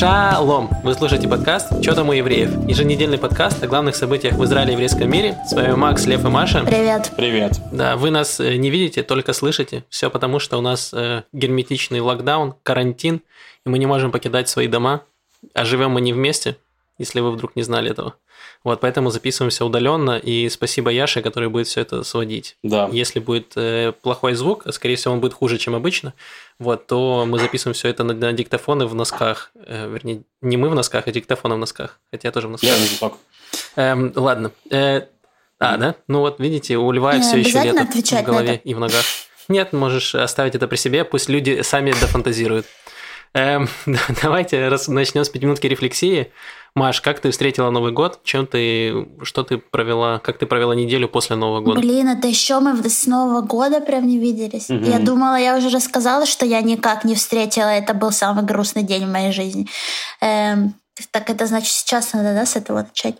Шалом! Вы слушаете подкаст «Чё там у евреев?» Еженедельный подкаст о главных событиях в Израиле и еврейском мире. С вами Макс, Лев и Маша. Привет. Привет. Да, вы нас э, не видите, только слышите. Все потому, что у нас э, герметичный локдаун, карантин, и мы не можем покидать свои дома, а живем мы не вместе, если вы вдруг не знали этого. Вот, поэтому записываемся удаленно, и спасибо Яше, который будет все это сводить. Да. Если будет э, плохой звук, скорее всего он будет хуже, чем обычно, вот, то мы записываем все это на, на диктофоны в носках. Э, вернее, не мы в носках, а диктофоны в носках. Хотя я тоже в носках. Я носок. Эм, ладно. Э, а, да? Ну вот, видите, у Льва Не все еще лето в на голове и в ногах. Нет, можешь оставить это при себе, пусть люди сами дофантазируют. Эм, давайте раз начнем с пятиминутки рефлексии. Маш, как ты встретила Новый год? Чем ты, что ты провела, как ты провела неделю после Нового года? Блин, это еще мы с Нового года прям не виделись. Мгм. Я думала, я уже рассказала, что я никак не встретила. Это был самый грустный день в моей жизни. Эм, так это значит сейчас надо, да, с этого начать.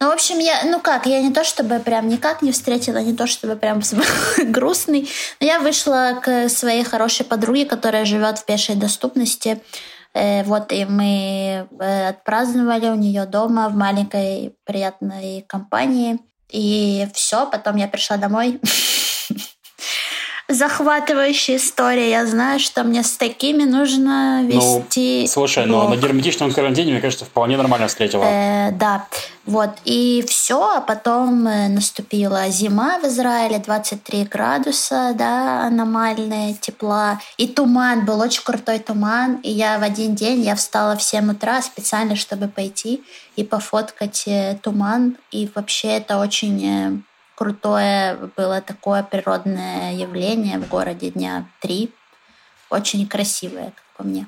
Ну, в общем, я, ну как, я не то чтобы прям никак не встретила, не то чтобы прям грустный, но я вышла к своей хорошей подруге, которая живет в пешей доступности. Э, Вот, и мы э, отпраздновали у нее дома в маленькой приятной компании. И все, потом я пришла домой. Захватывающая история. Я знаю, что мне с такими нужно Ну, вести. Слушай, но блог. на герметичном карантине, мне кажется, вполне нормально встретила. Э, да, вот, и все, а потом э, наступила зима в Израиле, 23 градуса, да, аномальная тепла, и туман, был очень крутой туман, и я в один день, я встала в 7 утра специально, чтобы пойти и пофоткать э, туман, и вообще это очень э, крутое было такое природное явление в городе дня три, очень красивое, как по мне.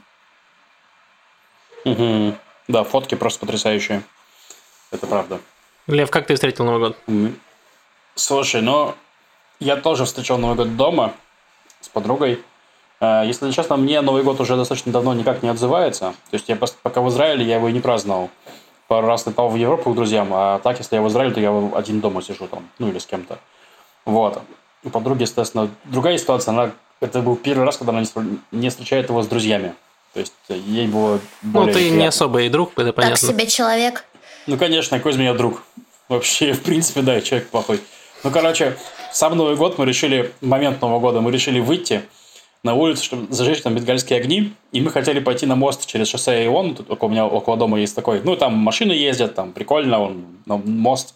Мгм. Да, фотки просто потрясающие. Это правда. Лев, как ты встретил Новый год? М. Слушай, ну, я тоже встречал Новый год дома с подругой. Э, Если честно, мне Новый год уже достаточно давно никак не отзывается. То есть я пока в Израиле, я его и не праздновал. Пару раз летал в Европу к друзьям, а так, если я в Израиле, то я один дома сижу там, ну или с кем-то. Вот. У подруги, естественно, другая ситуация. Она, это был первый раз, когда она не встр- не встречает его с друзьями. То есть ей было Ну, более ты не приятно. особо и друг, это Так понятно. себе человек. Ну, конечно, какой из меня друг. Вообще, в принципе, да, человек плохой. Ну, короче, сам Новый год мы решили, в момент Нового года мы решили выйти на улицу, чтобы зажечь там бенгальские огни, и мы хотели пойти на мост через шоссе Ион, тут около меня, около дома есть такой, ну, там машины ездят, там прикольно, он, ну, мост.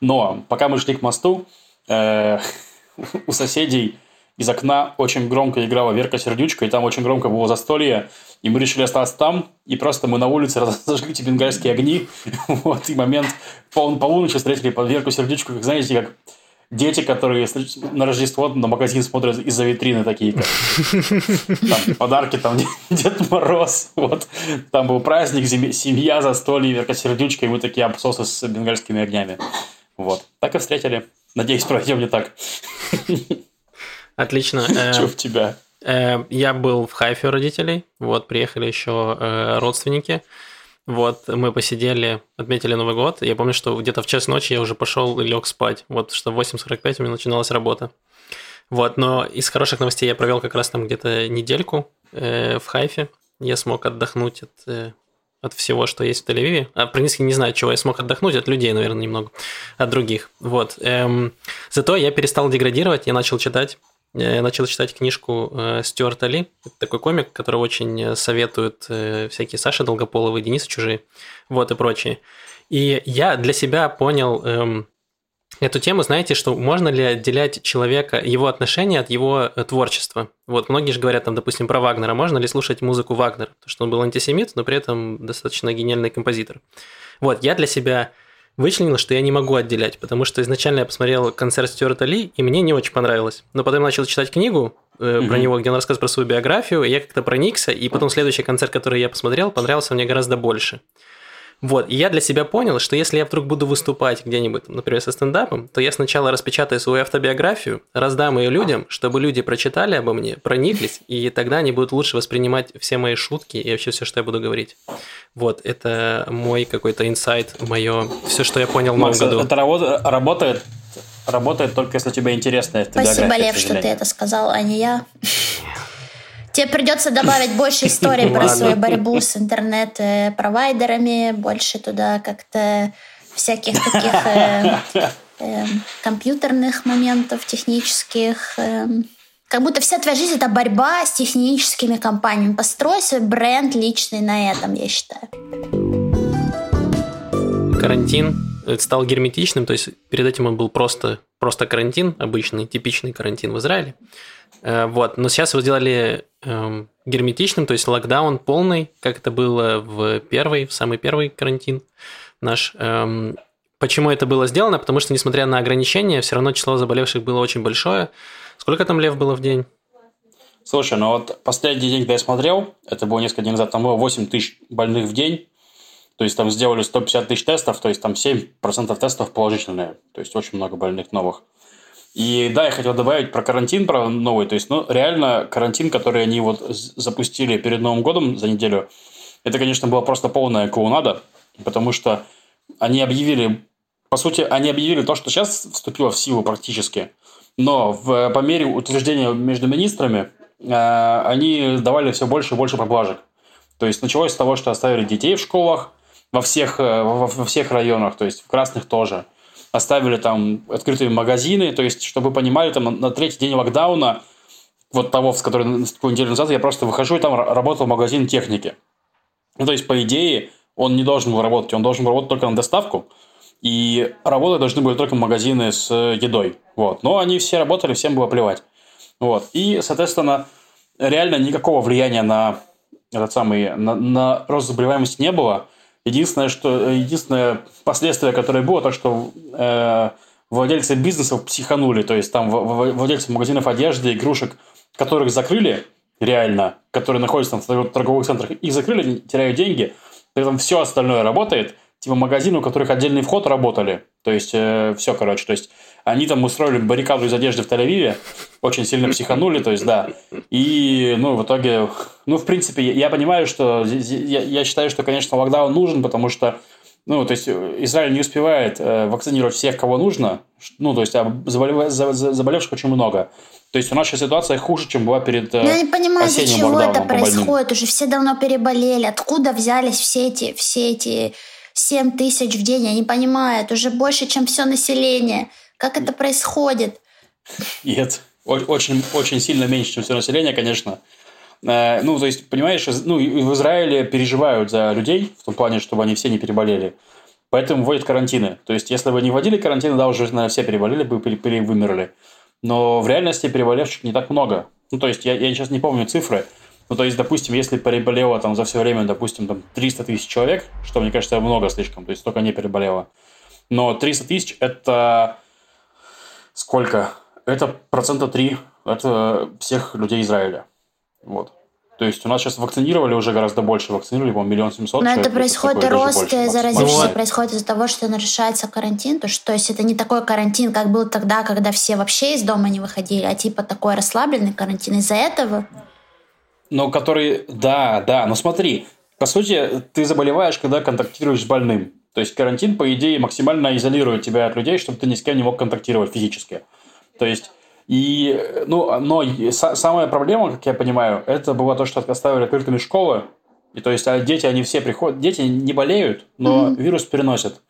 Но пока мы шли к мосту, э, у соседей из окна очень громко играла Верка Сердючка, и там очень громко было застолье, и мы решили остаться там, и просто мы на улице разожгли эти бенгальские огни, вот, и момент пол, полуночи встретили под Верку Сердючку, как, знаете, как дети, которые на Рождество на магазин смотрят из-за витрины такие, как там подарки, там Дед Мороз, вот, там был праздник, семья, застолье, Верка Сердючка, и мы такие обсосы с бенгальскими огнями, вот, так и встретили. Надеюсь, пройдем не так. Отлично. Э, Что в тебя? Э, Я был в Хайфе у родителей, вот, приехали еще э, родственники, вот, мы посидели, отметили Новый год, я помню, что где-то в час ночи я уже пошел и лег спать, вот, что в 8.45 у меня начиналась работа, вот, но из хороших новостей я провел как раз там где-то недельку э, в Хайфе, я смог отдохнуть от, э, от всего, что есть в Тель-Авиве. А, в принципе, не знаю, чего я смог отдохнуть, от людей, наверное, немного, от других. Вот. Эм, зато я перестал деградировать, я начал читать. Я начал читать книжку э, Стюарта Ли. Это такой комик, который очень э, советуют э, всякие Саши Долгополовы, Денисы Чужие, вот и прочие. И я для себя понял эм, эту тему, знаете, что можно ли отделять человека, его отношения от его э, творчества. Вот многие же говорят, там, допустим, про Вагнера. Можно ли слушать музыку Вагнера? Потому что он был антисемит, но при этом достаточно гениальный композитор. Вот, я для себя вычленил, что я не могу отделять, потому что изначально я посмотрел концерт Стюарта Ли, и мне не очень понравилось. Но потом я начал читать книгу э, про Мгм. него, где он рассказывает про свою биографию, и я как-то проникся, и потом следующий концерт, который я посмотрел, понравился мне гораздо больше. Вот, и я для себя понял, что если я вдруг буду выступать где-нибудь, например, со стендапом, то я сначала распечатаю свою автобиографию, раздам ее людям, чтобы люди прочитали обо мне, прониклись, и тогда они будут лучше воспринимать все мои шутки и вообще все, что я буду говорить. Вот, это мой какой-то инсайт, мое, все, что я понял в новом Макс, году. это работа- работает, работает только если тебе интересно Спасибо, Лев, что ты это сказал, а не я. Тебе придется добавить больше историй про свою борьбу с интернет-провайдерами, больше туда как-то всяких таких э, э, компьютерных моментов, технических. Э, как будто вся твоя жизнь это борьба с техническими компаниями. Построй свой бренд личный на этом, я считаю. Карантин стал герметичным, то есть перед этим он был просто, просто карантин, обычный, типичный карантин в Израиле. Э, вот, но сейчас его сделали эм, герметичным, то есть локдаун полный, как это было в первый, в самый первый карантин наш. Эм, почему это было сделано? Потому что, несмотря на ограничения, все равно число заболевших было очень большое. Сколько там лев было в день? Слушай, ну вот последний день, когда я смотрел, это было несколько дней назад, там было 8 тысяч больных в день. То есть там сделали 150 тысяч тестов, то есть там 7% тестов положительные. То есть очень много больных новых. И да, я хотел добавить про карантин, про новый. То есть, ну, реально, карантин, который они вот запустили перед Новым годом за неделю, это, конечно, была просто полная клоунада, потому что они объявили, по сути, они объявили то, что сейчас вступило в силу практически, но в, по мере утверждения между министрами э, они давали все больше и больше поблажек. То есть началось с того, что оставили детей в школах во всех, э, во, во всех районах, то есть в красных тоже – оставили там открытые магазины, то есть, чтобы вы понимали, там на третий день локдауна, вот того, с который наступил неделю назад, я просто выхожу, и там работал магазин техники. Ну, то есть, по идее, он не должен был работать, он должен был работать только на доставку, и работать должны были только магазины с едой. Вот. Но они все работали, всем было плевать. Вот. И, соответственно, реально никакого влияния на этот самый, на, на рост заболеваемости не было. Единственное, что, единственное последствие, которое было, то, что э, владельцы бизнесов психанули, то есть там владельцы магазинов одежды, игрушек, которых закрыли реально, которые находятся там в торговых центрах, их закрыли, теряют деньги, при этом все остальное работает, типа магазины, у которых отдельный вход работали, то есть э, все, короче, то есть они там устроили баррикаду из одежды в Тель-Авиве, очень сильно психанули, то есть, да. И, ну, в итоге, ну, в принципе, я понимаю, что, я, я считаю, что, конечно, локдаун нужен, потому что, ну, то есть, Израиль не успевает э, вакцинировать всех, кого нужно, ну, то есть, а заболев... заболевших очень много. То есть у нас сейчас ситуация хуже, чем была перед э, Я не понимаю, из-за чего это происходит. Уже все давно переболели. Откуда взялись все эти, все эти 7 тысяч в день? Я не понимаю. Это уже больше, чем все население. Как это происходит? Нет, очень, очень сильно меньше, чем все население, конечно. Э, ну, то есть, понимаешь, ну, в Израиле переживают за людей, в том плане, чтобы они все не переболели. Поэтому вводят карантины. То есть, если бы не вводили карантины, да, уже, наверное, все переболели бы вымерли. Но в реальности переболевших не так много. Ну, то есть, я, я сейчас не помню цифры. Ну, то есть, допустим, если переболело там за все время, допустим, там 300 тысяч человек, что, мне кажется, много слишком, то есть, столько не переболело. Но 300 тысяч – это Сколько? Это процента 3 это всех людей Израиля. Вот. То есть у нас сейчас вакцинировали уже гораздо больше, вакцинировали, по-моему, миллион семьсот. Но это происходит рост заразившихся, происходит из-за того, что нарушается карантин. То, что, то есть это не такой карантин, как был тогда, когда все вообще из дома не выходили, а типа такой расслабленный карантин из-за этого. Ну, который, да, да, но смотри, по сути, ты заболеваешь, когда контактируешь с больным. То есть карантин, по идее, максимально изолирует тебя от людей, чтобы ты ни с кем не мог контактировать физически. То есть, и, ну, но самая проблема, как я понимаю, это было то, что оставили открытыми школы. И то есть, а дети, они все приходят, дети не болеют, но mm-hmm. вирус переносят.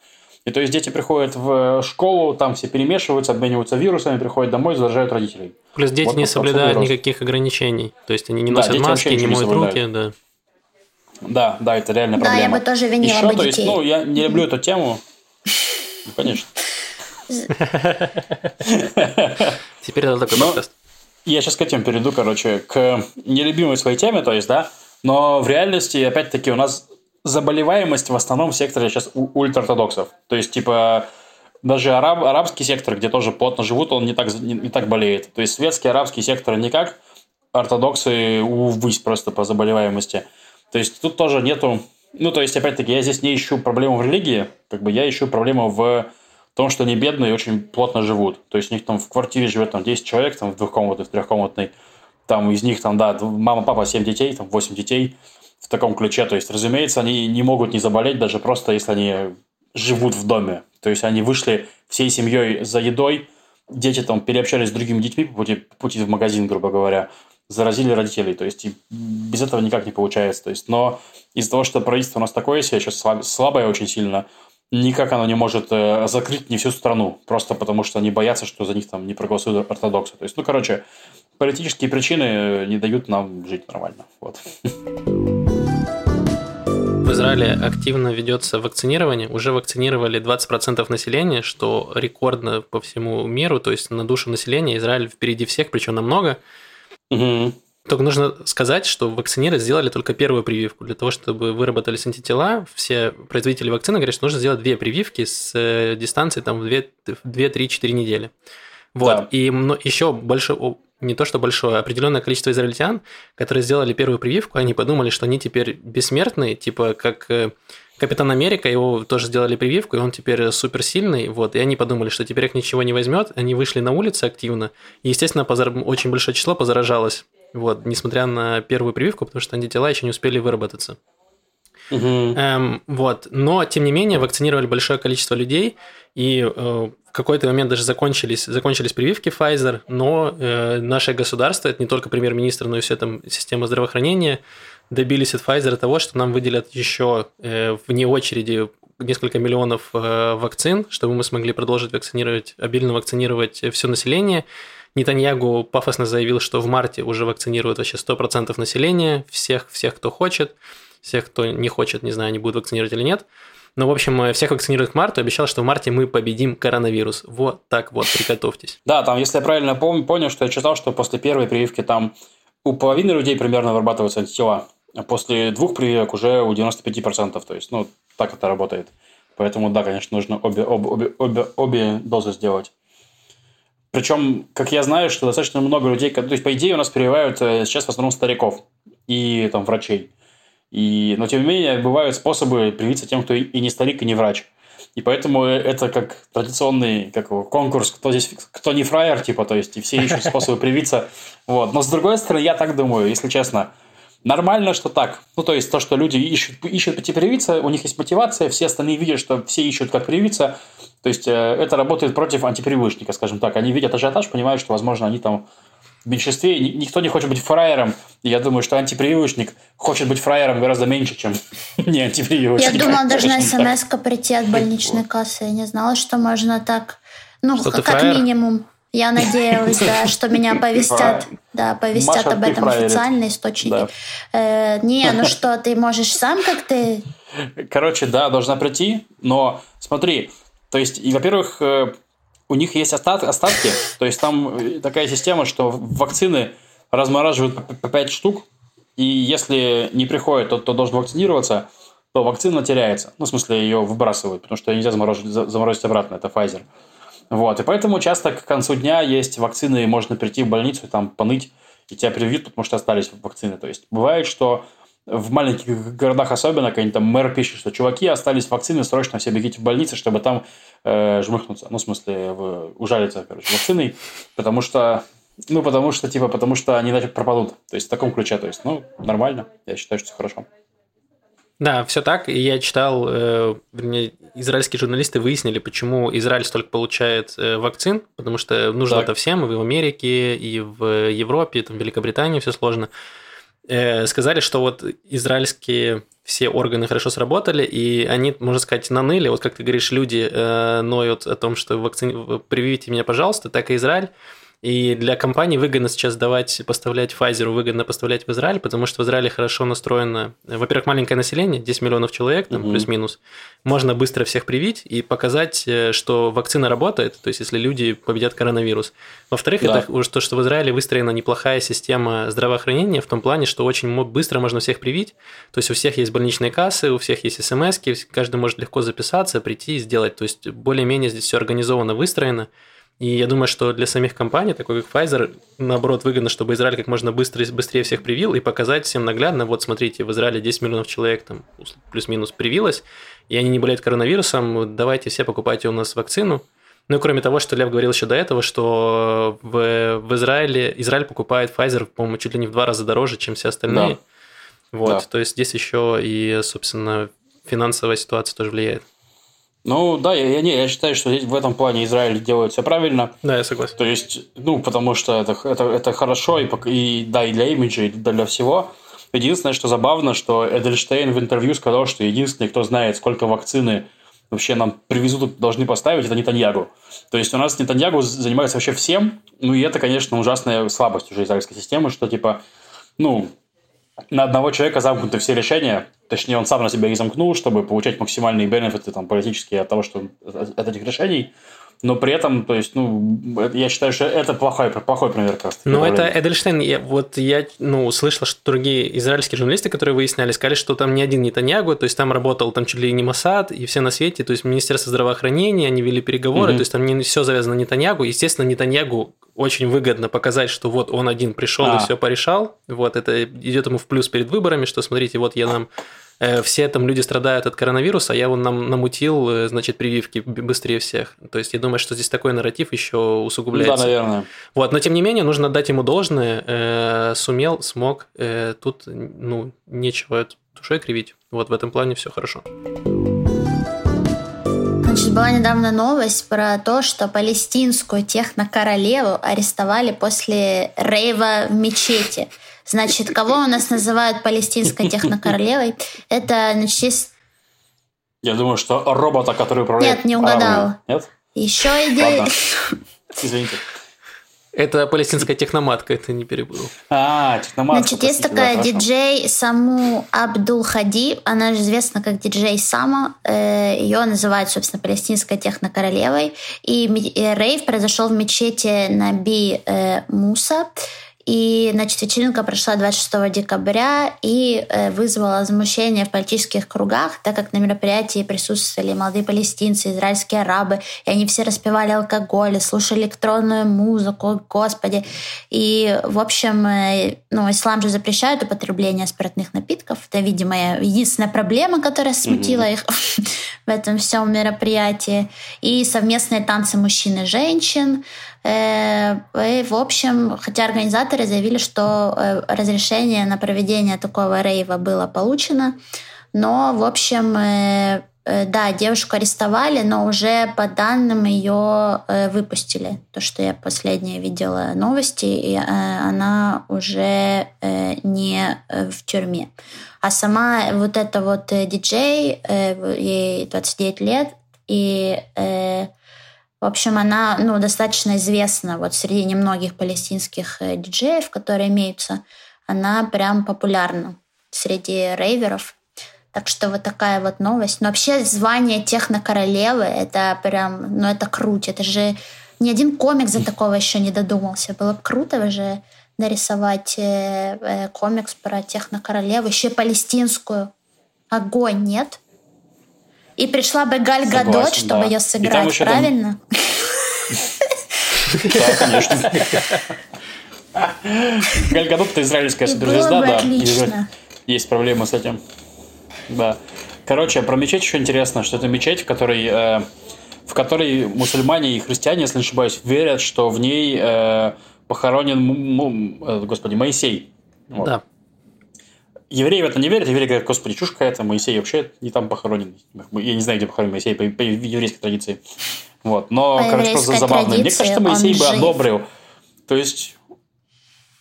И то есть дети приходят в школу, там все перемешиваются, обмениваются вирусами, приходят домой, заражают родителей. Плюс дети вот не соблюдают никаких ограничений. То есть они не носят да, маски, не моют руки, да. Да, да, это реально проблема. Да, я бы тоже винила Еще, бы то есть, ну, я не люблю эту тему. Ну, конечно. Теперь это такой подкаст. Я сейчас к этим перейду, короче, к нелюбимой своей теме, то есть, да, но в реальности, опять-таки, у нас заболеваемость в основном в секторе сейчас у ультраортодоксов. То есть, типа, даже араб, арабский сектор, где тоже плотно живут, он не так, не, не так болеет. То есть, светский арабский сектор никак, ортодоксы увысь просто по заболеваемости. То есть тут тоже нету... Ну, то есть, опять-таки, я здесь не ищу проблему в религии, как бы я ищу проблему в том, что они бедные и очень плотно живут. То есть у них там в квартире живет там 10 человек, там в двухкомнатной, в трехкомнатной. Там из них там, да, мама, папа, 7 детей, там 8 детей в таком ключе. То есть, разумеется, они не могут не заболеть, даже просто если они живут в доме. То есть они вышли всей семьей за едой, дети там переобщались с другими детьми по пути, по пути в магазин, грубо говоря заразили родителей. То есть и без этого никак не получается. То есть, но из-за того, что правительство у нас такое себе сейчас слабое очень сильно, никак оно не может э, закрыть не всю страну, просто потому что они боятся, что за них там не проголосуют ортодоксы. То есть, ну, короче, политические причины не дают нам жить нормально. Вот. В Израиле активно ведется вакцинирование. Уже вакцинировали 20% населения, что рекордно по всему миру. То есть на душу населения Израиль впереди всех, причем намного. Угу. Только нужно сказать, что вакцинеры сделали только первую прививку. Для того, чтобы выработались антитела, все производители вакцины говорят, что нужно сделать две прививки с э, дистанцией там, в 2-3-4 недели. Вот. Да. И еще больше, не то что большое, а определенное количество израильтян, которые сделали первую прививку, они подумали, что они теперь бессмертные, типа как э, Капитан Америка, его тоже сделали прививку, и он теперь суперсильный, вот, и они подумали, что теперь их ничего не возьмет, они вышли на улицы активно, и, естественно, позар... очень большое число позаражалось вот, несмотря на первую прививку, потому что антитела еще не успели выработаться. Угу. Эм, вот. Но, тем не менее, вакцинировали большое количество людей, и э, в какой-то момент даже закончились, закончились прививки Pfizer, но э, наше государство, это не только премьер-министр, но и вся там система здравоохранения, добились от Pfizer того, что нам выделят еще э, вне очереди несколько миллионов э, вакцин, чтобы мы смогли продолжить вакцинировать, обильно вакцинировать все население. Нетаньягу пафосно заявил, что в марте уже вакцинируют вообще 100% населения, всех, всех, кто хочет, всех, кто не хочет, не знаю, они будут вакцинировать или нет. Но, в общем, всех вакцинируют к марту, обещал, что в марте мы победим коронавирус. Вот так вот, приготовьтесь. Да, там, если я правильно помню, понял, что я читал, что после первой прививки там у половины людей примерно вырабатываются антитела, после двух прививок уже у 95%. То есть, ну, так это работает. Поэтому, да, конечно, нужно обе, обе, обе, обе, обе дозы сделать. Причем, как я знаю, что достаточно много людей, то есть, по идее, у нас прививают э, сейчас в основном стариков и там врачей. И, но, тем не менее, бывают способы привиться тем, кто и не старик, и не врач. И поэтому это как традиционный как конкурс, кто здесь, кто не фраер, типа, то есть, и все ищут способы привиться. Вот. Но, с другой стороны, я так думаю, если честно, нормально, что так. Ну, то есть, то, что люди ищут, ищут пути привиться, у них есть мотивация, все остальные видят, что все ищут, как привиться, то есть, э, это работает против антипривычника, скажем так. Они видят ажиотаж, понимают, что, возможно, они там в меньшинстве, никто не хочет быть фраером. И я думаю, что антипривычник хочет быть фраером гораздо меньше, чем не антипривычник. Я думала, должна смс прийти от больничной кассы. Я не знала, что можно так. Ну, что как минимум. Я надеялась, да, что меня повестят, да, повестят об этом официальные источники. Э, не, ну что, ты можешь сам как ты... Короче, да, должна прийти, но смотри, то есть, и, во-первых, э, у них есть остат, остатки, то есть там э, такая система, что вакцины размораживают по 5 штук, и если не приходит тот, кто должен вакцинироваться, то вакцина теряется. Ну, в смысле, ее выбрасывают, потому что ее нельзя заморозить, заморозить обратно, это Pfizer. Вот, и поэтому часто к концу дня есть вакцины, и можно прийти в больницу, там, поныть, и тебя привьют, потому что остались вакцины. То есть, бывает, что в маленьких городах особенно, когда там мэр пишет, что чуваки остались вакцины, срочно все бегите в больницы, чтобы там э, жмыхнуться. Ну, в смысле, в, ужалиться, короче, вакциной, потому что, ну, потому что, типа, потому что они, значит, пропадут. То есть, в таком ключе, то есть, ну, нормально, я считаю, что все хорошо. Да, все так. И я читал, э, вернее, израильские журналисты выяснили, почему Израиль столько получает э, вакцин, потому что нужно так. это всем, и в Америке, и в Европе, и там в Великобритании все сложно. Э, сказали, что вот израильские все органы хорошо сработали, и они, можно сказать, наныли. Вот как ты говоришь, люди э, ноют о том, что вакци... прививите меня, пожалуйста, так и Израиль и для компании выгодно сейчас давать, поставлять Pfizer, выгодно поставлять в Израиль, потому что в Израиле хорошо настроено, во-первых, маленькое население, 10 миллионов человек, там, угу. плюс-минус. Можно быстро всех привить и показать, э, что вакцина работает, то есть если люди победят коронавирус. Во-вторых, да. это уже то, что в Израиле выстроена неплохая система здравоохранения в том плане, что очень быстро можно всех привить. То есть у всех есть больничные кассы, у всех есть смс каждый может легко записаться, прийти и сделать. То есть более-менее здесь все организовано, выстроено. И я думаю, что для самих компаний, такой как Pfizer, наоборот, выгодно, чтобы Израиль как можно быстрее, быстрее всех привил и показать всем наглядно, вот смотрите, в Израиле 10 миллионов человек там плюс-минус привилось, и они не болеют коронавирусом, давайте все покупайте у нас вакцину. Ну и кроме того, что Лев говорил еще до этого, что в, в Израиле Израиль покупает Pfizer, по-моему, чуть ли не в два раза дороже, чем все остальные. Да. Вот, да. то есть здесь еще и, собственно, финансовая ситуация тоже влияет. Ну да, я, я, не, я считаю, что в этом плане Израиль делает все правильно. Да, я согласен. То есть, ну, потому что это, это, это хорошо, и, и да, и для имиджа, и для всего. Единственное, что забавно, что Эдельштейн в интервью сказал, что единственный, кто знает, сколько вакцины вообще нам привезут, должны поставить, это Нетаньягу. То есть у нас Нетаньягу занимается вообще всем, ну и это, конечно, ужасная слабость уже израильской системы, что типа, ну, на одного человека замкнуты все решения, точнее, он сам на себя их замкнул, чтобы получать максимальные бенефиты там, политические от того, что от этих решений но при этом, то есть, ну, я считаю, что это плохой, плохой пример как раз. Ну, это Эдельштейн, я, вот я, ну, слышал, что другие израильские журналисты, которые выясняли, сказали, что там не один Нетаньягу, то есть там работал там чуть ли не Масад и все на свете, то есть Министерство здравоохранения, они вели переговоры, угу. то есть там не все завязано на Нетаньягу. Естественно, Нетаньягу очень выгодно показать, что вот он один пришел а. и все порешал. Вот это идет ему в плюс перед выборами, что смотрите, вот я нам все там люди страдают от коронавируса, а я вон нам намутил, э, значит, прививки быстрее всех. То есть я думаю, что здесь такой нарратив еще усугубляется. Да, наверное. Вот, но тем не менее нужно дать ему должное. Э, сумел, смог. Тут, ну, нечего душой кривить. Вот в этом плане все хорошо. Значит, была недавно новость про то, что палестинскую технокоролеву арестовали после рейва в мечети. Значит, кого у нас называют палестинской технокоролевой? Это, значит, есть... Я думаю, что робота, который управляет... Нет, не угадал. Нет? Еще идея... Извините. Это палестинская техноматка, это не перебыл. А, техноматка. Значит, есть такая да, диджей Саму Абдул Хади, она же известна как диджей Сама. Э, Ее называют, собственно, палестинской технокоролевой. И рейв произошел в мечети Наби э, Муса. И, значит, вечеринка прошла 26 декабря и э, вызвала возмущение в политических кругах, так как на мероприятии присутствовали молодые палестинцы, израильские арабы, и они все распевали алкоголь, слушали электронную музыку, господи. И, в общем, э, ну, ислам же запрещает употребление спиртных напитков. Это, видимо, единственная проблема, которая смутила mm-hmm. их в этом всем мероприятии. И совместные танцы мужчин и женщин, и, в общем, хотя организаторы заявили, что э, разрешение на проведение такого рейва было получено, но, в общем, э, да, девушку арестовали, но уже по данным ее выпустили. То, что я последнее видела новости, и она уже не в тюрьме. А сама вот эта вот диджей, ей 29 лет, и в общем, она ну, достаточно известна вот среди немногих палестинских э, диджеев, которые имеются. Она прям популярна среди рейверов. Так что вот такая вот новость. Но вообще звание технокоролевы, это прям, ну это круто. Это же ни один комик за такого еще не додумался. Было бы круто же нарисовать э, э, комикс про технокоролеву, еще палестинскую. Огонь, нет? И пришла бы Галь Гадот, чтобы ее сыграть, правильно? Да, конечно. Галь Гадот это израильская суперзвезда, да. Есть проблемы с этим. Да. Короче, про мечеть еще интересно, что это мечеть, в которой, э, в которой мусульмане и христиане, если не ошибаюсь, верят, что в ней э, похоронен, э, господи, Моисей. Вот. Да евреи в это не верят, евреи говорят, господи, чушь какая-то, Моисей вообще не там похоронен. Я не знаю, где похоронен Моисей, по, по еврейской традиции. Вот. Но, по короче, просто забавно. Мне кажется, Моисей бы жив. одобрил. То есть...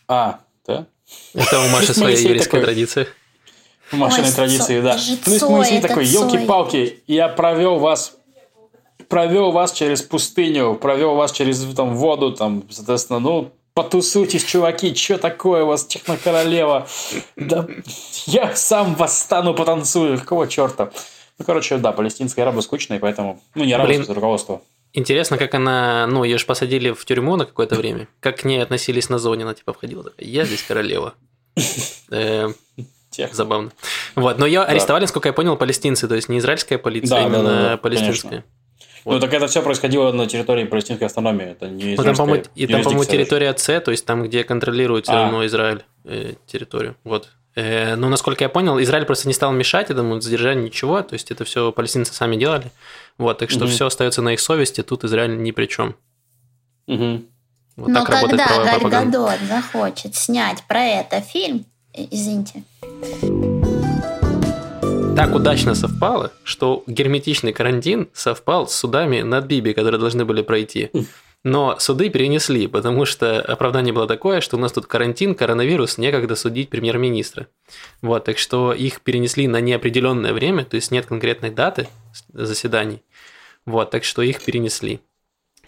А, да? Это у Маши своя еврейская традиция. В Машиной традиции, да. То есть Моисей такой, елки-палки, я провел вас провел вас через пустыню, провел вас через там, воду, там, соответственно, ну, потусуйтесь, чуваки, что такое у вас технокоролева? Да я сам восстану, потанцую, какого черта? Ну, короче, да, палестинская араба скучная, поэтому, ну, не араба, Блин. руководство. Интересно, как она, ну, ее же посадили в тюрьму на какое-то время. Как к ней относились на зоне, она типа входила такая, я здесь королева. Э, забавно. Вот, но ее арестовали, насколько я понял, палестинцы, то есть не израильская полиция, а именно палестинская. Вот. Ну, так это все происходило на территории палестинской автономии. Это не ну, там, по И там, по-моему, территория С, то есть там, где контролирует все а. равно Израиль э, территорию. Вот. Э, ну, насколько я понял, Израиль просто не стал мешать этому задержанию ничего, то есть это все палестинцы сами делали. Вот, так что угу. все остается на их совести, тут Израиль ни при чем. Угу. Вот Но когда Галь Гадот захочет снять про это фильм, извините. Так удачно совпало, что герметичный карантин совпал с судами над Биби, которые должны были пройти. Но суды перенесли, потому что оправдание было такое, что у нас тут карантин, коронавирус, некогда судить премьер-министра. Вот, так что их перенесли на неопределенное время, то есть нет конкретной даты заседаний. Вот, так что их перенесли.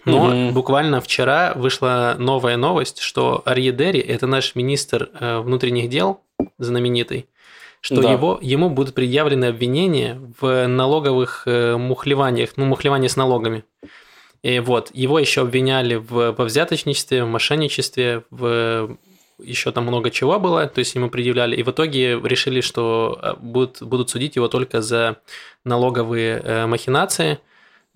Но угу. буквально вчера вышла новая новость, что Арье Дерри, это наш министр э, внутренних дел, знаменитый, что да. его, ему будут предъявлены обвинения в налоговых э, мухлеваниях, ну, мухлевание с налогами. И вот, его еще обвиняли в, во взяточничестве, в мошенничестве, в еще там много чего было, то есть ему предъявляли, и в итоге решили, что э, будут, будут судить его только за налоговые э, махинации.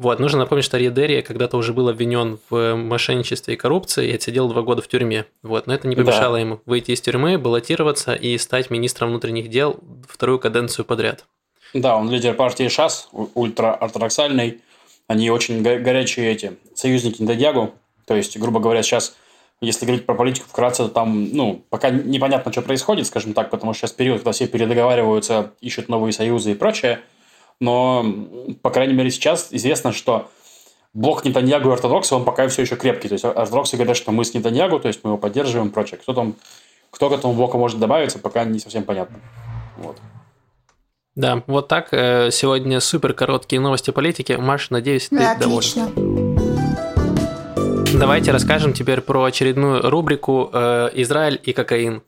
Вот, нужно напомнить, что Риедерия когда-то уже был обвинен в мошенничестве и коррупции и отсидел два года в тюрьме. Вот, но это не помешало да. ему выйти из тюрьмы, баллотироваться и стать министром внутренних дел вторую каденцию подряд. Да, он лидер партии ШАС, ультраортодоксальный они очень горячие эти союзники Нетаньягу. То есть, грубо говоря, сейчас, если говорить про политику вкратце, то там, ну, пока непонятно, что происходит, скажем так, потому что сейчас период, когда все передоговариваются, ищут новые союзы и прочее. Но, по крайней мере, сейчас известно, что блок Нетаньягу и ортодоксы, он пока все еще крепкий. То есть, ортодоксы говорят, что мы с Нетаньягу, то есть, мы его поддерживаем и прочее. Кто там, кто к этому блоку может добавиться, пока не совсем понятно. Вот. Да, вот так. Э, сегодня супер короткие новости политики. Маш, надеюсь, ты да, Отлично. Давайте расскажем теперь про очередную рубрику э, «Израиль и кокаин».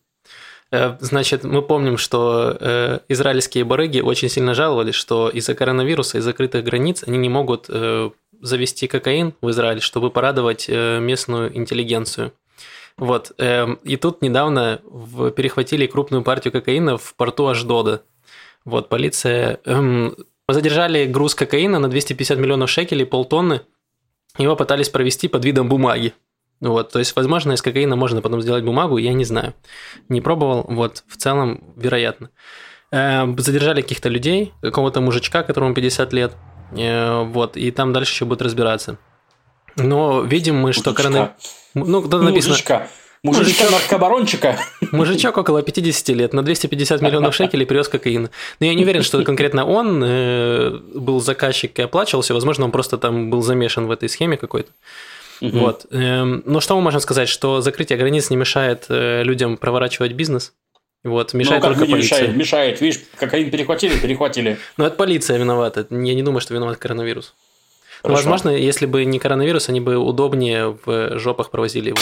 Э, значит, мы помним, что израильские барыги очень сильно жаловались, что из-за коронавируса, из закрытых границ они не могут завести кокаин в Израиль, чтобы порадовать местную интеллигенцию. Вот. И тут недавно перехватили крупную партию кокаина в порту Аждода – вот, полиция... Эм, задержали груз кокаина на 250 миллионов шекелей, полтонны. Его пытались провести под видом бумаги. Вот, то есть, возможно, из кокаина можно потом сделать бумагу, я не знаю. Не пробовал, вот, в целом, вероятно. Э, задержали каких-то людей, какого-то мужичка, которому 50 лет, э, вот, и там дальше еще будут разбираться. Но видим мы, что коронавирус... Ну, когда написано... Мужичка. Мужичка наркобарончика. Мужичок около 50 лет, на 250 миллионов шекелей привез кокаин. Но я не уверен, что конкретно он э, был заказчик и оплачивался. Возможно, он просто там был замешан в этой схеме какой-то. Угу. Вот. Эм, но что мы можем сказать? Что закрытие границ не мешает э, людям проворачивать бизнес. Вот, мешает ну, как только полиция. Мешает, мешает. Видишь, кокаин перехватили, перехватили. Ну, это полиция виновата. Я не думаю, что виноват коронавирус. Возможно, если бы не коронавирус, они бы удобнее в жопах провозили его.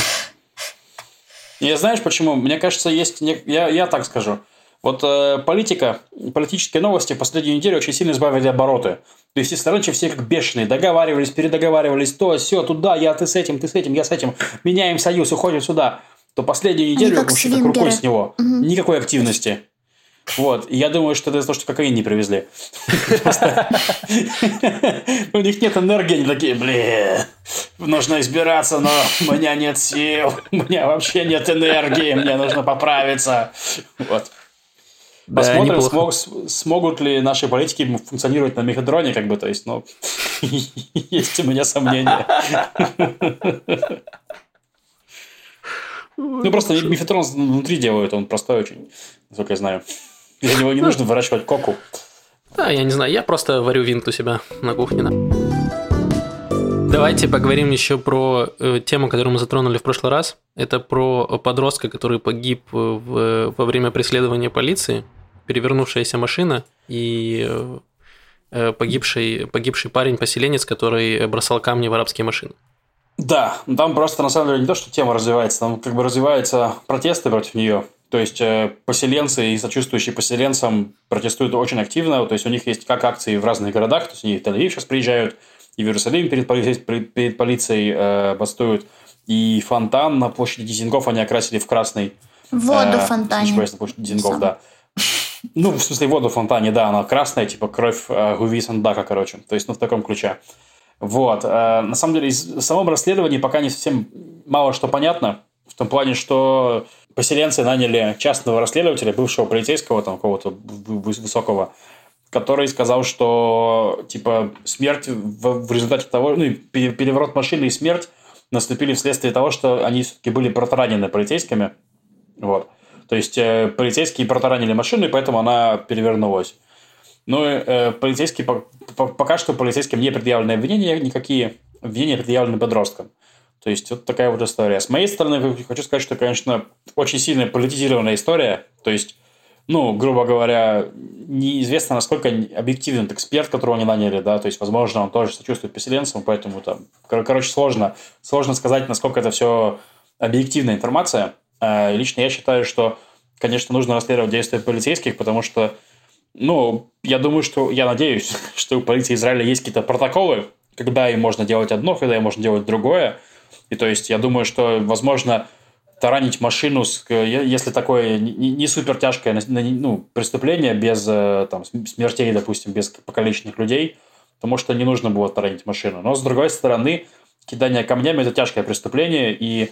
Я знаешь почему? Мне кажется, есть... Я, я так скажу. Вот э, политика, политические новости в последнюю неделю очень сильно избавили обороты. То есть, если раньше все как бешеные, договаривались, передоговаривались, то, все, туда, я, ты с этим, ты с этим, я с этим, меняем союз, уходим сюда, то последнюю неделю вообще как рукой с него. Угу. Никакой активности. Вот. И я думаю, что это из-за того, что кокаин не привезли. У них нет энергии, они такие, блин, нужно избираться, но у меня нет сил, у меня вообще нет энергии, мне нужно поправиться. Вот. Посмотрим, смог, смогут ли наши политики функционировать на мехадроне, как бы, то есть, ну, есть у меня сомнения. Ну, просто мифетрон внутри делают, он простой очень, насколько я знаю. Для него не нужно выращивать коку. Да, я не знаю, я просто варю винт у себя на кухне. Да. Давайте поговорим еще про э, тему, которую мы затронули в прошлый раз. Это про подростка, который погиб в, во время преследования полиции, перевернувшаяся машина и э, погибший, погибший парень-поселенец, который бросал камни в арабские машины. Да, там просто на самом деле не то, что тема развивается, там как бы развиваются протесты против нее. То есть э, поселенцы и сочувствующие поселенцам протестуют очень активно. То есть у них есть как акции в разных городах. То есть они в Тель-Авив сейчас приезжают, и в Иерусалим перед, полицией, перед полицией э, бастуют. И фонтан на площади Дизингов они окрасили в красный. Воду в э, фонтане. на площади Дизингов, да. Ну, в смысле, воду в фонтане, да, она красная, типа кровь э, Гуви Сандака, короче. То есть, ну, в таком ключе. Вот. Э, на самом деле, из самом расследовании пока не совсем мало что понятно. В том плане, что поселенцы наняли частного расследователя, бывшего полицейского, там, какого-то высокого, который сказал, что, типа, смерть в, в результате того, ну, переворот машины и смерть наступили вследствие того, что они все-таки были протаранены полицейскими. Вот. То есть, э, полицейские протаранили машину, и поэтому она перевернулась. Но э, полицейские, по, по, пока что полицейским не предъявлены обвинения никакие, обвинения предъявлены подросткам. То есть, вот такая вот история. С моей стороны, хочу сказать, что, конечно, очень сильно политизированная история. То есть, ну, грубо говоря, неизвестно, насколько объективен эксперт, которого они наняли, да, то есть, возможно, он тоже сочувствует переселенцам, поэтому там, кор- короче, сложно, сложно сказать, насколько это все объективная информация. Э, лично я считаю, что, конечно, нужно расследовать действия полицейских, потому что, ну, я думаю, что, я надеюсь, что у полиции Израиля есть какие-то протоколы, когда им можно делать одно, когда им можно делать другое. И то есть я думаю, что, возможно, таранить машину, с, если такое не, не супер тяжкое ну, преступление, без э, там, смертей, допустим, без покалеченных людей, потому что не нужно было таранить машину. Но, с другой стороны, кидание камнями – это тяжкое преступление, и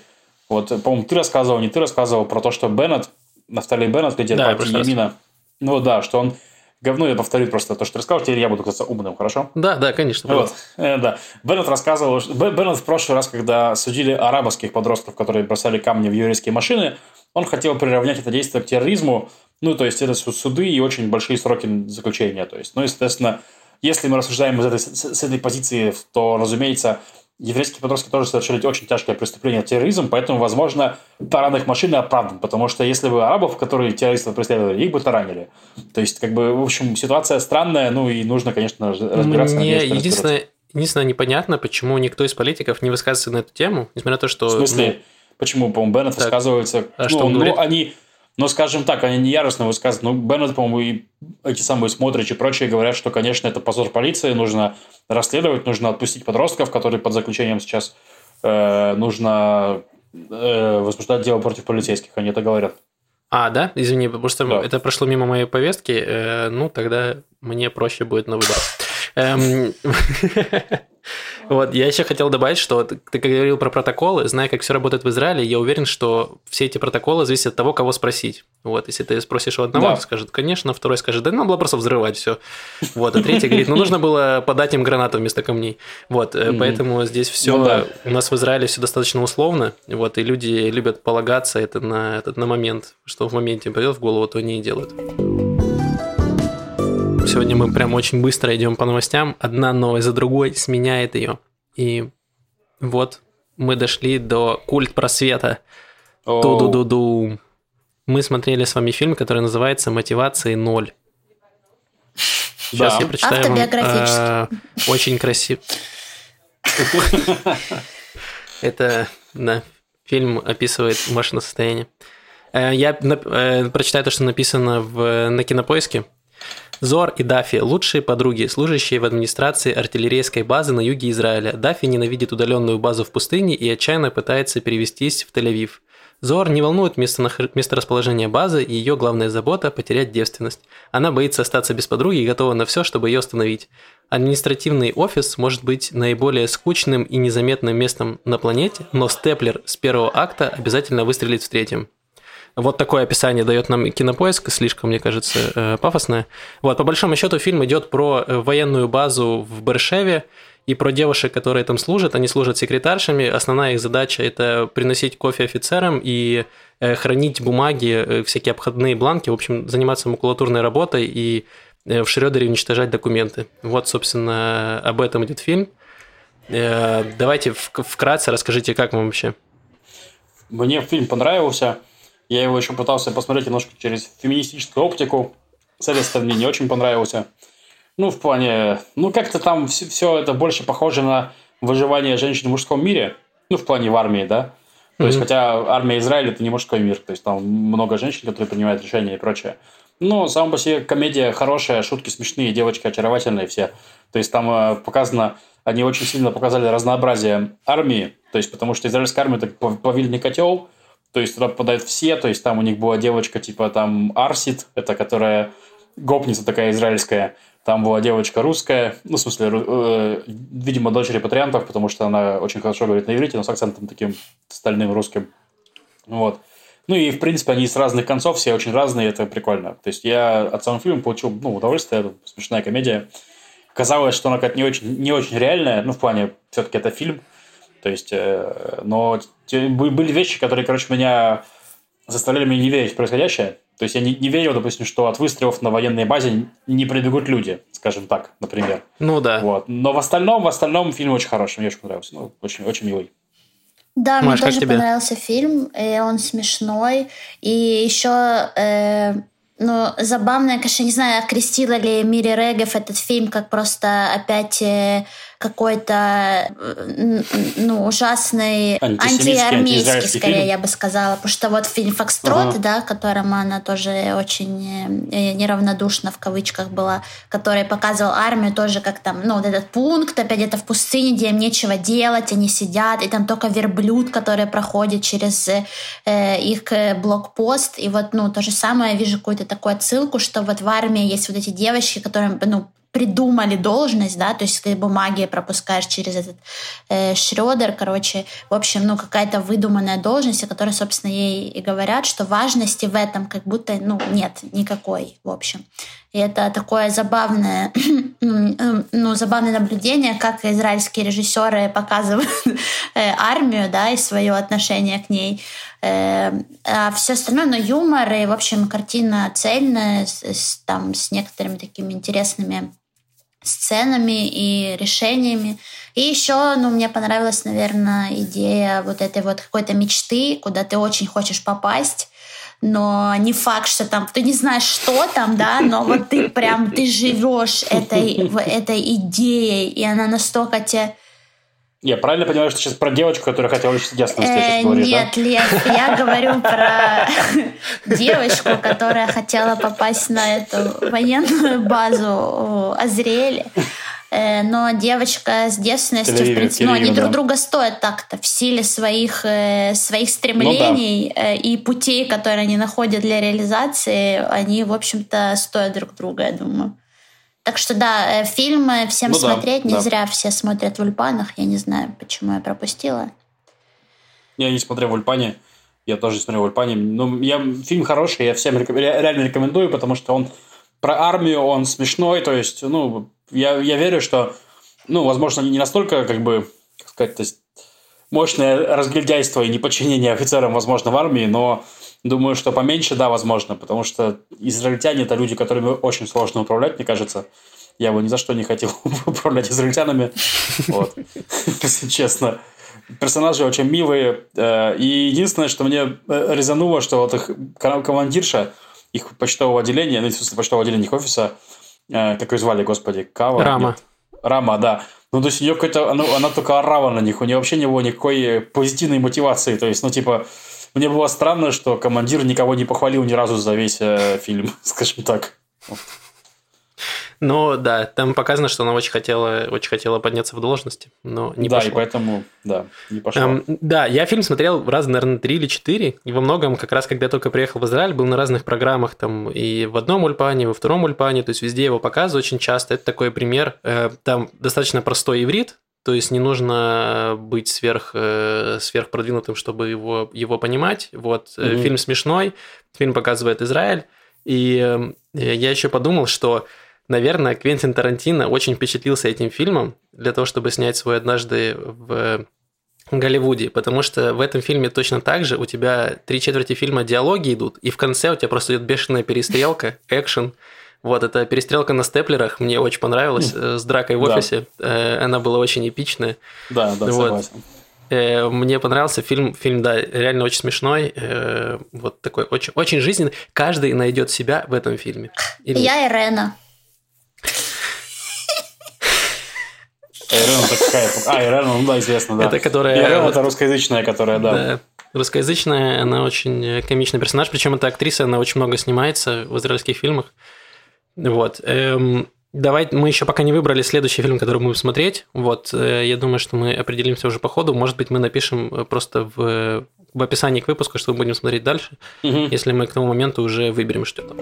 вот, по-моему, ты рассказывал, не ты рассказывал про то, что Беннет, Нафтали Беннет, лидер да, Ямина, ну да, что он говно, я повторю просто то, что ты рассказал, теперь я буду казаться умным, хорошо? Да, да, конечно. Вот, э, да. Беннет рассказывал, Беннет в прошлый раз, когда судили арабских подростков, которые бросали камни в еврейские машины, он хотел приравнять это действие к терроризму, ну, то есть это суды и очень большие сроки заключения, то есть, ну, естественно, если мы рассуждаем из этой, с этой позиции, то, разумеется, еврейские подростки тоже совершили очень тяжкое преступление терроризм, поэтому, возможно, таран их машины оправдан, потому что если бы арабов, которые террористов преследовали, их бы таранили. То есть, как бы, в общем, ситуация странная, ну и нужно, конечно, разбираться. Мне надеюсь, единственное, единственное непонятно, почему никто из политиков не высказывается на эту тему, несмотря на то, что... В смысле? Ну, почему, по-моему, Беннет высказывается... А ну, что он ну, говорит? они но, скажем так, они не яростно высказывают. Ну, Беннет, по-моему, и эти самые Смотрич и прочие говорят, что, конечно, это позор полиции, нужно расследовать, нужно отпустить подростков, которые под заключением сейчас э, нужно э, возбуждать дело против полицейских. Они это говорят. А, да? Извини, потому что да. это прошло мимо моей повестки. Э, ну, тогда мне проще будет на выбор. Вот, я еще хотел добавить, что ты говорил про протоколы, зная, как все работает в Израиле, я уверен, что все эти протоколы зависят от того, кого спросить. Вот, если ты спросишь у одного, да. скажет, конечно, второй скажет, да, надо было просто взрывать все. Вот, а третий говорит, ну, нужно было подать им гранату вместо камней. Вот, mm-hmm. поэтому здесь все ну, да. у нас в Израиле все достаточно условно, вот, и люди любят полагаться это на, этот, на момент, что в моменте придет в голову, то они и делают. Сегодня мы прям очень быстро идем по новостям. Одна новость за другой сменяет ее. И вот мы дошли до культ просвета. Ту-ду-ду-ду. Мы смотрели с вами фильм, который называется «Мотивации ноль». Сейчас да. я прочитаю вам. Э, очень красиво. Это, да, фильм описывает ваше состояние. Э, я э, прочитаю то, что написано в, на кинопоиске. Зор и Дафи – лучшие подруги, служащие в администрации артиллерийской базы на юге Израиля. Дафи ненавидит удаленную базу в пустыне и отчаянно пытается перевестись в Тель-Авив. Зор не волнует место, месторасположение базы и ее главная забота – потерять девственность. Она боится остаться без подруги и готова на все, чтобы ее остановить. Административный офис может быть наиболее скучным и незаметным местом на планете, но степлер с первого акта обязательно выстрелит в третьем. Вот такое описание дает нам кинопоиск, слишком, мне кажется, э, пафосное. Вот, по большому счету, фильм идет про э, военную базу в Бершеве и про девушек, которые там служат. Они служат секретаршами. Основная их задача – это приносить кофе офицерам и э, хранить бумаги, всякие обходные бланки, в общем, заниматься макулатурной работой и в Шрёдере уничтожать документы. Вот, собственно, об этом идет фильм. Давайте вкратце расскажите, как вам вообще. Мне фильм понравился. Я его еще пытался посмотреть немножко через феминистическую оптику. Соответственно, мне не очень понравился. Ну, в плане... Ну, как-то там все, все это больше похоже на выживание женщин в мужском мире. Ну, в плане в армии, да. То mm-hmm. есть, хотя армия Израиля – это не мужской мир. То есть, там много женщин, которые принимают решения и прочее. Но сам по себе комедия хорошая, шутки смешные, девочки очаровательные все. То есть, там э, показано... Они очень сильно показали разнообразие армии. То есть, потому что израильская армия – это плавильный котел – то есть туда попадают все, то есть там у них была девочка типа там Арсит, это которая гопница такая израильская, там была девочка русская, ну, в смысле, э, видимо, дочь репатриантов, потому что она очень хорошо говорит на иврите, но с акцентом таким стальным русским. Вот. Ну и, в принципе, они с разных концов, все очень разные, это прикольно. То есть я от самого фильма получил ну, удовольствие, это смешная комедия. Казалось, что она какая-то не очень, не очень реальная, ну, в плане, все-таки это фильм, то есть, э, но были вещи, которые, короче, меня заставляли меня не верить в происходящее. То есть я не, не верю, допустим, что от выстрелов на военной базе не прибегут люди, скажем так, например. Ну да. Вот. Но в остальном, в остальном фильм очень хороший, мне очень понравился. Ну, очень, очень милый. Да, Маш, мне тоже тебе? понравился фильм, и он смешной. И еще э, ну, забавно, конечно, не знаю, окрестила ли Мири Регев этот фильм как просто опять э, какой-то ну, ужасный антиармейский, скорее, фильм. я бы сказала. Потому что вот фильм «Фокстрот», ага. да, которым она тоже очень э, неравнодушна в кавычках была, который показывал армию тоже как там, ну, вот этот пункт, опять где-то в пустыне, где им нечего делать, они сидят, и там только верблюд, который проходит через э, их э, блокпост. И вот, ну, то же самое, вижу какую-то такую отсылку, что вот в армии есть вот эти девочки, которые, ну, придумали должность, да, то есть ты бумаги пропускаешь через этот э, Шрёдер, короче, в общем, ну, какая-то выдуманная должность, о которой, собственно, ей и говорят, что важности в этом как будто, ну, нет никакой, в общем. И это такое забавное, ну, забавное наблюдение, как израильские режиссеры показывают э, армию, да, и свое отношение к ней. Э, а все остальное, ну, юмор и, в общем, картина цельная, с, с, там, с некоторыми такими интересными сценами и решениями. И еще, ну, мне понравилась, наверное, идея вот этой вот какой-то мечты, куда ты очень хочешь попасть, но не факт, что там ты не знаешь, что там, да, но вот ты прям ты живешь этой этой идеей, и она настолько тебе я правильно понимаю, что сейчас про девочку, которая хотела учиться э, говоришь, Нет, да? Лев, я говорю про девочку, которая хотела попасть на эту военную базу Азриэля. Э, но девочка с девственностью, в принципе, ну, они друг друга стоят так-то в силе своих, э, своих стремлений ну, да. и путей, которые они находят для реализации, они, в общем-то, стоят друг друга, я думаю. Так что да, э, фильмы всем ну, смотреть, да, не да. зря все смотрят в Ульпанах. Я не знаю, почему я пропустила. Я не смотрел в Ульпане, я тоже смотрел в Ульпане. Ну, я, фильм хороший, я всем реком... реально рекомендую, потому что он про армию, он смешной, то есть, ну, я, я верю, что, ну, возможно, не настолько, как бы, как сказать, то есть, мощное разглядяйство и неподчинение офицерам, возможно, в армии, но Думаю, что поменьше, да, возможно, потому что израильтяне – это люди, которыми очень сложно управлять, мне кажется. Я бы ни за что не хотел управлять израильтянами, вот, если честно. Персонажи очень милые. Э, и единственное, что мне э, резануло, что вот их командирша, их почтового отделения, ну, в смысле, почтового отделения их офиса, э, как ее звали, господи, Кава? Рама. Нет? Рама, да. Ну, то есть, у нее какой-то, она, она только орала на них, у нее вообще не было никакой позитивной мотивации. То есть, ну, типа, мне было странно, что командир никого не похвалил ни разу за весь э, фильм, скажем так. Ну да, там показано, что она очень хотела, очень хотела подняться в должности, но не да, пошло. и поэтому, да, не пошло. Эм, да, я фильм смотрел раз, наверное, три или четыре, и во многом как раз, когда я только приехал в Израиль, был на разных программах, там и в одном ульпане, и во втором ульпане, то есть везде его показывают очень часто. Это такой пример. Э, там достаточно простой иврит, то есть не нужно быть сверх, э, сверх продвинутым, чтобы его, его понимать. Вот mm-hmm. фильм смешной, фильм показывает Израиль. И э, я еще подумал, что, наверное, Квентин Тарантино очень впечатлился этим фильмом для того, чтобы снять свой однажды в Голливуде, потому что в этом фильме точно так же у тебя три четверти фильма диалоги идут, и в конце у тебя просто идет бешеная перестрелка, экшен, вот, эта перестрелка на степлерах мне очень понравилась, mm. с дракой в офисе. Да. Э, она была очень эпичная. Да, да, вот. согласен. Э, мне понравился фильм, фильм, да, реально очень смешной, вот такой очень, очень жизненный. Каждый найдет себя в этом фильме. Или... Я Ирена. Ирена такая. А, Ирена, ну да, известно, да. Это которая... Ирена это русскоязычная, которая, да. да. Русскоязычная, она очень комичный персонаж, причем эта актриса, она очень много снимается в израильских фильмах. Вот. Эм, давай мы еще пока не выбрали следующий фильм, который мы будем смотреть. Вот. Э, я думаю, что мы определимся уже по ходу. Может быть, мы напишем э, просто в, в описании к выпуску, что мы будем смотреть дальше, угу. если мы к тому моменту уже выберем что-то.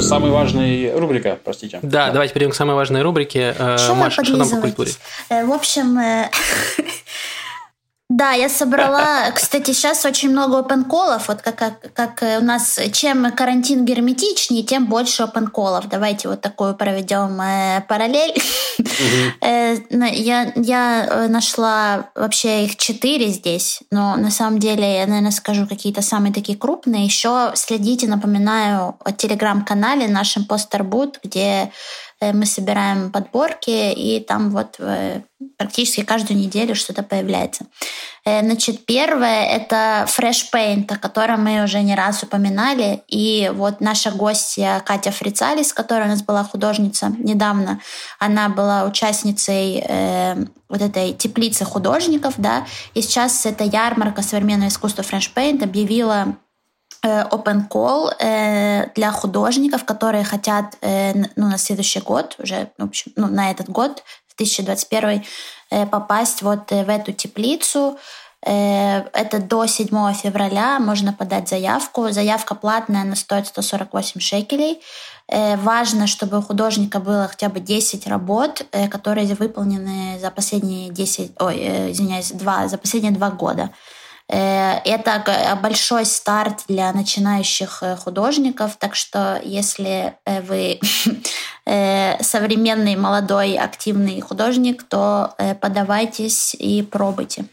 Самая важная рубрика, простите. Да, да, давайте перейдем к самой важной рубрике. Э, что Маша, что там по культуре? В общем, Да, я собрала, кстати, сейчас очень много опенколов, вот как, как, как у нас, чем карантин герметичнее, тем больше опенколов. Давайте вот такую проведем э, параллель. Э, я, я э, нашла вообще их четыре здесь, но на самом деле я, наверное, скажу какие-то самые такие крупные. Еще следите, напоминаю, о телеграм-канале нашем Постербут, где Э, мы собираем подборки, и там вот э, практически каждую неделю что-то появляется. Э, значит, первое — это Fresh Paint, о котором мы уже не раз упоминали. И вот наша гостья Катя Фрицалис, которая у нас была художница недавно, она была участницей э, вот этой теплицы художников, да, и сейчас эта ярмарка современного искусства Fresh Paint объявила Э, open call э, для художников, которые хотят э, ну, на следующий год, уже в общем, ну, на этот год, в 2021, попасть вот в эту теплицу. Это до 7 февраля можно подать заявку. Заявка платная, она стоит 148 шекелей. Важно, чтобы у художника было хотя бы 10 работ, которые выполнены за последние 10, ой, извиняюсь, 2, за последние два года. Э, это большой старт для начинающих э, художников, так что если э, вы современный, молодой, активный художник, то подавайтесь и пробуйте.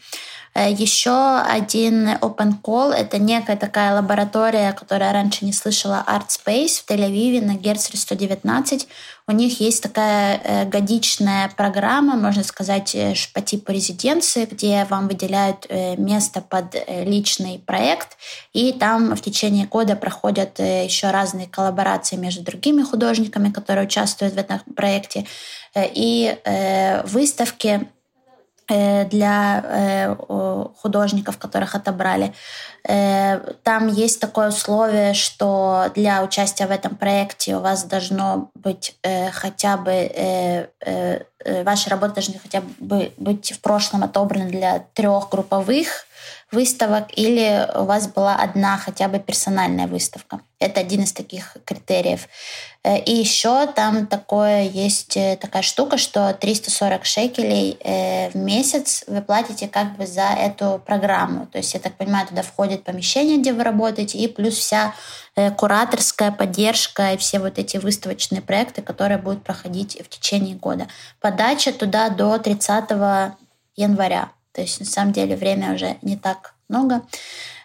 Э, Еще один open call — это некая такая лаборатория, которая раньше не слышала, Art Space в Тель-Авиве на Герцле 119. У них есть такая э, годичная программа, можно сказать, э, по типу резиденции, где вам выделяют место под личный проект, и там в течение года проходят еще разные коллаборации между другими художниками, которые участвуют в этом проекте, и выставки для э, художников, которых отобрали. Э, там есть такое условие, что для участия в этом проекте у вас должно быть хотя бы ваши работы должны хотя бы быть в прошлом отобраны для трех групповых выставок или у вас была одна хотя бы персональная выставка. Это один из таких критериев. Э, и еще там такое есть э, такая штука, что 340 шекелей э, в месяц вы платите как бы за эту программу. То есть, я так понимаю, туда входит помещение, где вы работаете, и плюс вся кураторская поддержка и все вот эти выставочные проекты, которые будут проходить в течение года. Подача туда до 30 января. То есть, на самом деле, время уже не так много.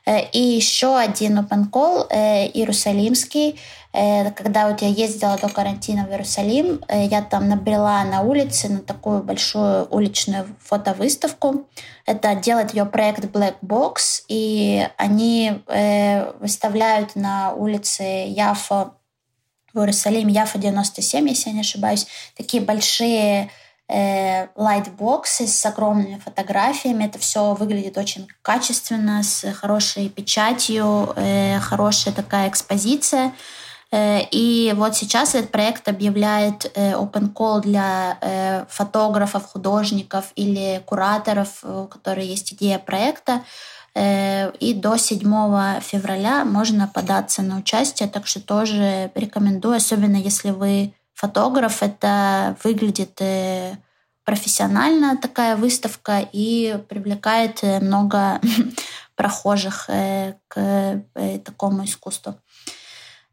Э, и еще один open call э, иерусалимский. Э, когда вот я ездила до карантина в Иерусалим, я там набрела на улице на такую большую уличную фотовыставку. Это делает ее проект Black Box, и они выставляют на улице Яфа в Иерусалиме, Яфа 97, если я не ошибаюсь, такие большие лайтбоксы с огромными фотографиями. Это все выглядит очень качественно, с хорошей печатью, э, хорошая такая экспозиция. Э, и вот сейчас этот проект объявляет э, open call для фотографов, художников или кураторов, у которых есть идея проекта. И до 7 февраля можно податься на участие, так что тоже рекомендую, особенно если вы фотограф, это выглядит э, профессионально такая выставка и привлекает э, много прохожих э, к такому искусству.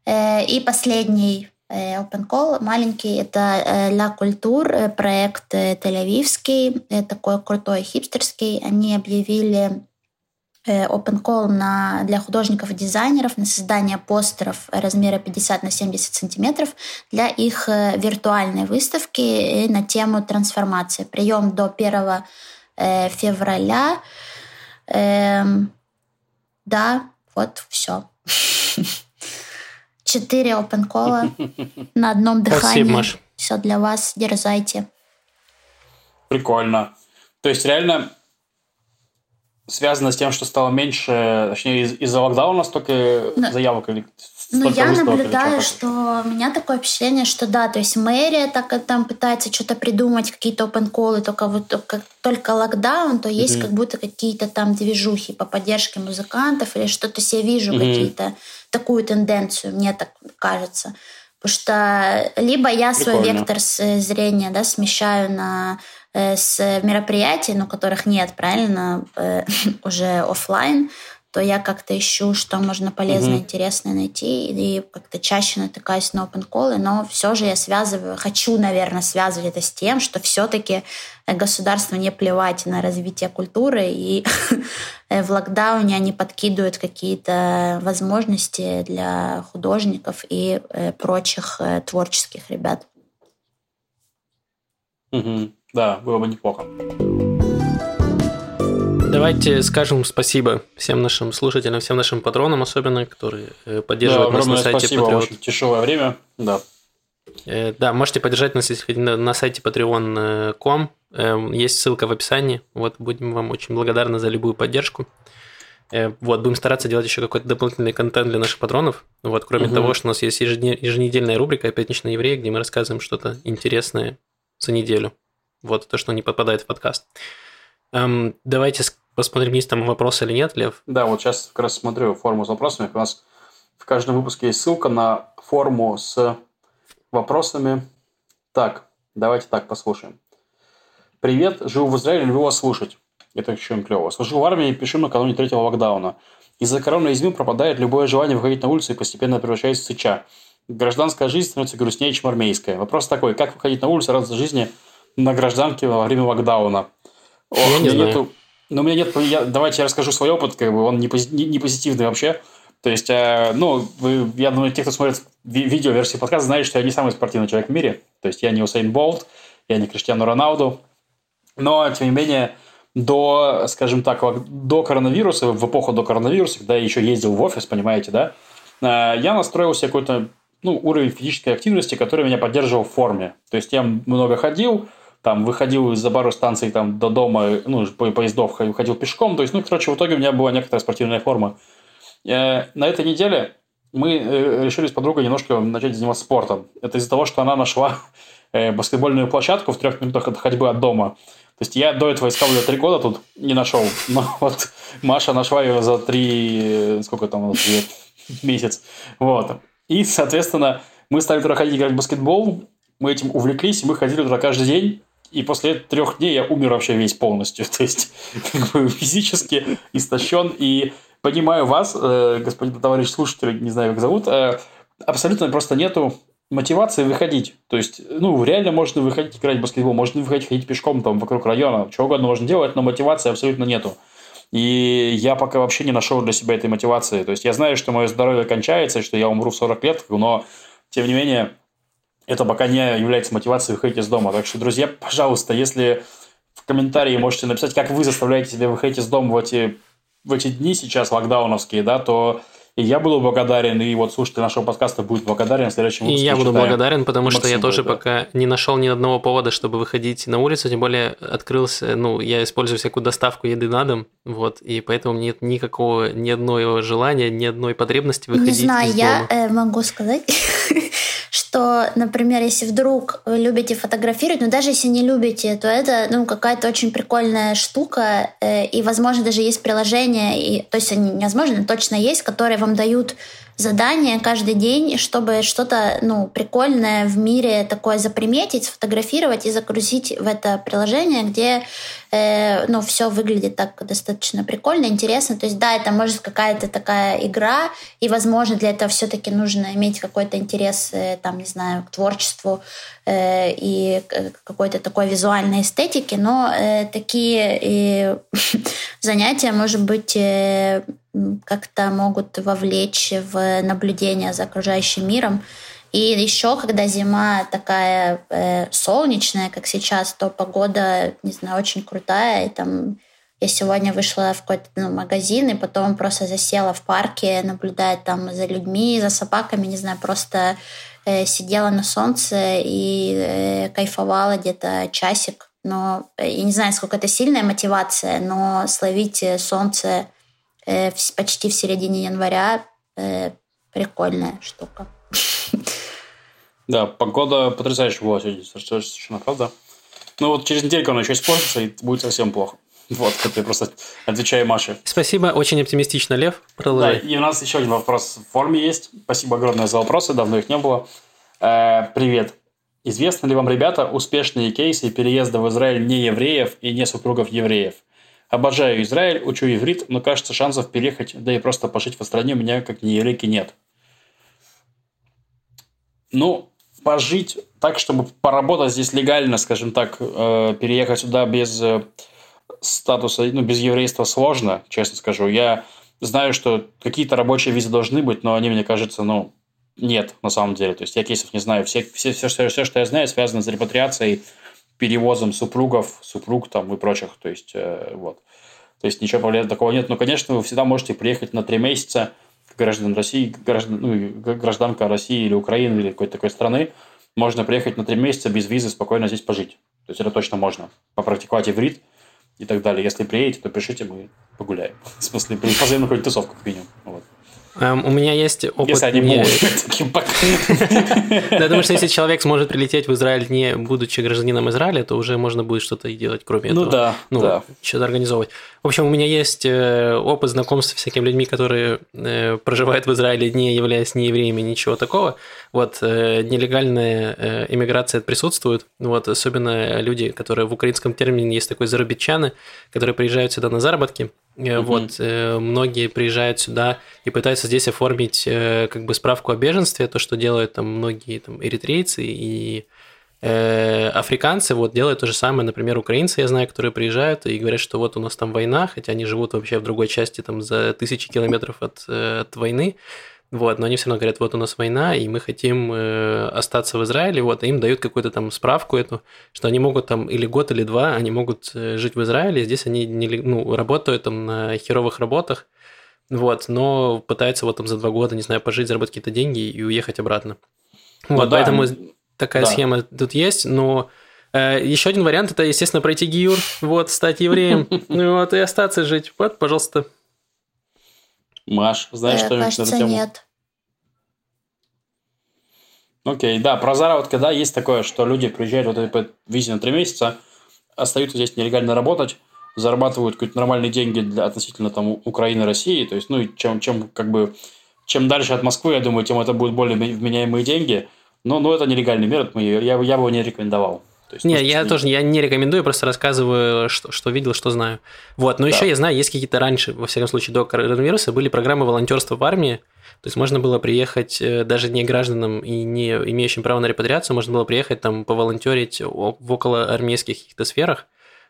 И последний Open Call маленький, это La Culture, проект Тель-Авивский, такой крутой хипстерский. Они объявили Э, open call на, для художников и дизайнеров на создание постеров размера 50 на 70 сантиметров для их э, виртуальной выставки на тему трансформации. Прием до 1 э, февраля. Эм, да, вот все. Четыре open call на одном дыхании. Спасибо, Маш. Все для вас. Дерзайте. Прикольно. То есть реально связано с тем, что стало меньше, точнее, из- из-за локдауна столько Но... заявок или ну, я наблюдаю, что у меня такое впечатление, что да, то есть мэрия так там пытается что-то придумать, какие-то call, только вот как только локдаун, то есть mm-hmm. как будто какие-то там движухи по поддержке музыкантов или что-то себе вижу, mm-hmm. какие-то такую тенденцию, мне так кажется. Потому что либо я Прикольно. свой вектор зрения да, смещаю на э, с мероприятий, но которых нет, правильно, э, уже офлайн, то я как-то ищу, что можно полезное, mm-hmm. интересное найти, и как-то чаще натыкаюсь на open call, но все же я связываю, хочу, наверное, связывать это с тем, что все-таки государство не плевать на развитие культуры, и в локдауне они подкидывают какие-то возможности для художников и э, прочих э, творческих ребят. Угу. Да, было бы неплохо. Давайте скажем спасибо всем нашим слушателям, всем нашим патронам, особенно, которые э, поддерживают да, нас на сайте спасибо, Patreon. Очень тяжелое время, да. Э, да, можете поддержать нас на сайте patreon.com. Эм, есть ссылка в описании. Вот будем вам очень благодарны за любую поддержку. Э, вот, будем стараться делать еще какой-то дополнительный контент для наших патронов. Вот, кроме угу. того, что у нас есть еженедельная рубрика «Пятничный еврей», где мы рассказываем что-то интересное за неделю. Вот то, что не попадает в подкаст. Эм, давайте посмотрим, есть там вопросы или нет, Лев. Да, вот сейчас как раз смотрю форму с вопросами. У нас в каждом выпуске есть ссылка на форму с вопросами. Так, давайте так послушаем. Привет, живу в Израиле, люблю вас слушать. Это очень клево. Служу в армии и пишу накануне третьего локдауна. Из-за коронавизма пропадает любое желание выходить на улицу и постепенно превращается в сыча. Гражданская жизнь становится грустнее, чем армейская. Вопрос такой, как выходить на улицу, радоваться жизни на гражданке во время локдауна? Ох, я не знаю. Нету... Но у меня нет... Я... Давайте я расскажу свой опыт, как бы он не, пози... не позитивный вообще. То есть, э, ну, вы, я думаю, те, кто смотрит ви- видео версии подкаста, знают, что я не самый спортивный человек в мире. То есть, я не Усейн Болт, я не Криштиану Роналду. Но, тем не менее, до, скажем так, до коронавируса, в эпоху до коронавируса, когда я еще ездил в офис, понимаете, да, э, я настроил себе какой-то ну, уровень физической активности, который меня поддерживал в форме. То есть я много ходил, там выходил из-за пару станций там, до дома, ну, по поездов ходил пешком. То есть, ну, короче, в итоге у меня была некоторая спортивная форма. Э, на этой неделе мы э, решили с подругой немножко начать заниматься спортом. Это из-за того, что она нашла э, баскетбольную площадку в трех минутах от ходьбы от дома. То есть я до этого искал ее три года тут, не нашел. Но вот Маша нашла ее за три, сколько там, месяц. Вот. И, соответственно, мы стали туда ходить играть в баскетбол, мы этим увлеклись, мы ходили туда каждый день, и после трех дней я умер вообще весь полностью. То есть, как бы физически истощен. И понимаю вас, э, господин товарищ слушатель, не знаю, как зовут, э, абсолютно просто нету мотивации выходить. То есть, ну, реально можно выходить играть в баскетбол, можно выходить ходить пешком там вокруг района, что угодно можно делать, но мотивации абсолютно нету. И я пока вообще не нашел для себя этой мотивации. То есть я знаю, что мое здоровье кончается, что я умру в 40 лет, но тем не менее это пока не является мотивацией выходить из дома. Так что, друзья, пожалуйста, если в комментарии можете написать, как вы заставляете себя выходить из дома в эти, в эти дни сейчас локдауновские, да, то и я буду благодарен, и вот слушатель нашего подкаста будет благодарен в следующем выпуске. И я буду благодарен, потому что я тоже да. пока не нашел ни одного повода, чтобы выходить на улицу, тем более открылся, ну, я использую всякую доставку еды на дом, вот, и поэтому нет никакого, ни одного желания, ни одной потребности выходить Не знаю, из я дома. Э, могу сказать, что, например, если вдруг вы любите фотографировать, но даже если не любите, то это ну, какая-то очень прикольная штука, э, и, возможно, даже есть приложение, и, то есть, невозможно, точно есть, которые вам дают задание каждый день, чтобы что-то ну, прикольное в мире такое заприметить, сфотографировать и загрузить в это приложение, где э, ну, все выглядит так достаточно прикольно, интересно. То есть, да, это может какая-то такая игра, и, возможно, для этого все-таки нужно иметь какой-то интерес, э, там, не знаю, к творчеству э, и какой-то такой визуальной эстетики, но э, такие э, занятия, может быть, э, как-то могут вовлечь в наблюдение за окружающим миром. И еще, когда зима такая э, солнечная, как сейчас, то погода, не знаю, очень крутая. И там я сегодня вышла в какой-то ну, магазин, и потом просто засела в парке, наблюдая там за людьми, за собаками, не знаю, просто э, сидела на солнце и э, кайфовала где-то часик. Но э, я не знаю, сколько это сильная мотивация, но словить солнце э, почти в середине января. Э, прикольная штука. Да, погода потрясающая была сегодня, совершенно правда. Ну вот через недельку она еще испортится, и будет совсем плохо. Вот, как я просто отвечаю Маше. Спасибо, очень оптимистично, Лев. Продолжай. Да, и у нас еще один вопрос в форме есть. Спасибо огромное за вопросы, давно их не было. Э, привет. Известны ли вам, ребята, успешные кейсы переезда в Израиль не евреев и не супругов евреев? Обожаю Израиль, учу иврит, но кажется, шансов переехать, да и просто пожить в стране у меня как не еврейки нет. Ну, пожить так, чтобы поработать здесь легально, скажем так, э, переехать сюда без э, статуса, ну, без еврейства сложно, честно скажу. Я знаю, что какие-то рабочие визы должны быть, но они, мне кажется, ну, нет, на самом деле. То есть я кейсов не знаю. Все, все, все, все, все что я знаю, связано с репатриацией, перевозом супругов, супруг там и прочих. То есть, э, вот. То есть ничего такого нет. Но, конечно, вы всегда можете приехать на три месяца, граждан России, граждан, ну, гражданка России или Украины или какой-то такой страны, можно приехать на три месяца без визы спокойно здесь пожить. То есть это точно можно. Попрактиковать иврит и так далее. Если приедете, то пишите, мы погуляем. В смысле, позовем на какую-нибудь тусовку как минимум. Вот. Um, у меня есть опыт... Если они не... Да, потому что если человек сможет прилететь в Израиль, не будучи гражданином Израиля, то уже можно будет что-то делать, кроме ну этого. Да, ну да. Что-то организовывать. В общем, у меня есть э, опыт знакомства с всякими людьми, которые э, проживают в Израиле, не являясь ни евреями, ничего такого. Вот, э, нелегальная иммиграция присутствует. Вот, особенно люди, которые в украинском термине есть такой зарабитчаны, которые приезжают сюда на заработки, Mm-hmm. Вот, многие приезжают сюда и пытаются здесь оформить как бы справку о беженстве, то, что делают там многие там эритрейцы и э, африканцы вот делают то же самое, например, украинцы, я знаю, которые приезжают и говорят, что вот у нас там война, хотя они живут вообще в другой части, там за тысячи километров от, э, от войны, вот, но они все равно говорят, вот у нас война, и мы хотим э, остаться в Израиле, вот, и им дают какую-то там справку эту, что они могут там или год, или два, они могут э, жить в Израиле, здесь они не, ну, работают там на херовых работах, вот, но пытаются вот там за два года, не знаю, пожить, заработать какие-то деньги и уехать обратно. Ну, вот, да. поэтому такая да. схема тут есть, но э, еще один вариант это, естественно, пройти гиюр, вот, стать евреем, ну вот, и остаться жить. Вот, пожалуйста. Маш, знаешь, что на эту тему? нет. Окей, да, про заработки, да, есть такое, что люди приезжают вот по визе на три месяца, остаются здесь нелегально работать, зарабатывают какие-то нормальные деньги для относительно там Украины, России, то есть, ну, чем, чем как бы, чем дальше от Москвы, я думаю, тем это будут более вменяемые деньги, но, но это нелегальный метод, я, я бы его не рекомендовал. То есть, не, я не... тоже я не рекомендую, просто рассказываю, что, что видел, что знаю. Вот, но да. еще я знаю, есть какие-то раньше, во всяком случае, до коронавируса были программы волонтерства в армии. То есть можно было приехать э, даже не гражданам и не имеющим право на репатриацию, можно было приехать там поволонтерить в около армейских каких-то сферах.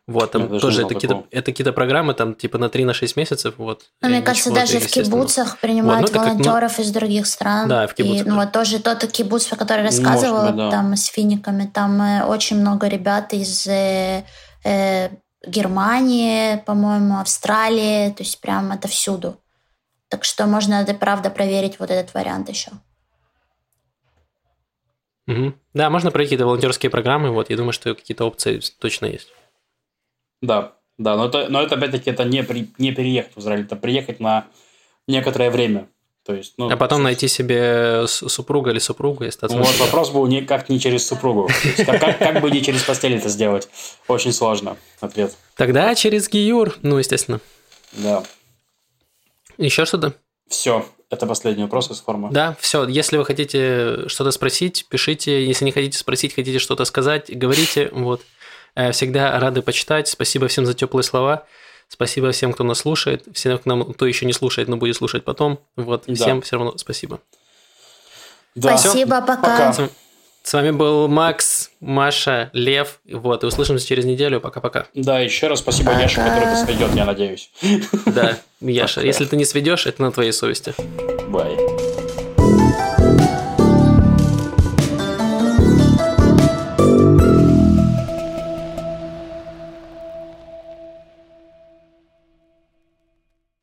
Вот, там Я тоже это какие-то, это какие-то программы, там, типа на 3 на 6 месяцев, вот. Но, мне кажется, даже в кибуцах принимают вот, ну, волонтеров как, ну, из других стран. Да, в кибуцах. И, ну, вот тоже тот кибуц, про который рассказывала, быть, да. там, с финиками, там э, очень много ребят из э, э, Германии, по-моему, Австралии, то есть прям это всюду. Так что можно, это правда, проверить вот этот вариант еще. Угу. Да, можно пройти какие-то волонтерские программы, вот, я думаю, что какие-то опции точно есть. Да, да, но это, но это опять-таки это не, при, не переехать в Израиль, это приехать на некоторое время. То есть, ну, а потом найти себе супруга или супругу и остаться. Вот вопрос был никак не через супругу. Как, как, как бы не через постель это сделать? Очень сложно. Ответ. Тогда через Гиюр, ну, естественно. Да. Еще что-то? Все. Это последний вопрос из формы. Да, все. Если вы хотите что-то спросить, пишите. Если не хотите спросить, хотите что-то сказать, говорите. Вот. Э, всегда рады почитать. Спасибо всем за теплые слова. Спасибо всем, кто нас слушает. Всем, кто, нам, кто еще не слушает, но будет слушать потом. Вот. Да. Всем все равно спасибо. Да. Спасибо, пока. пока. С вами был Макс, Маша, Лев. Вот, и услышимся через неделю. Пока-пока. Да, еще раз спасибо пока. Яше, который это сведет, я надеюсь. Да, Яша, если ты не сведешь, это на твоей совести. Бай.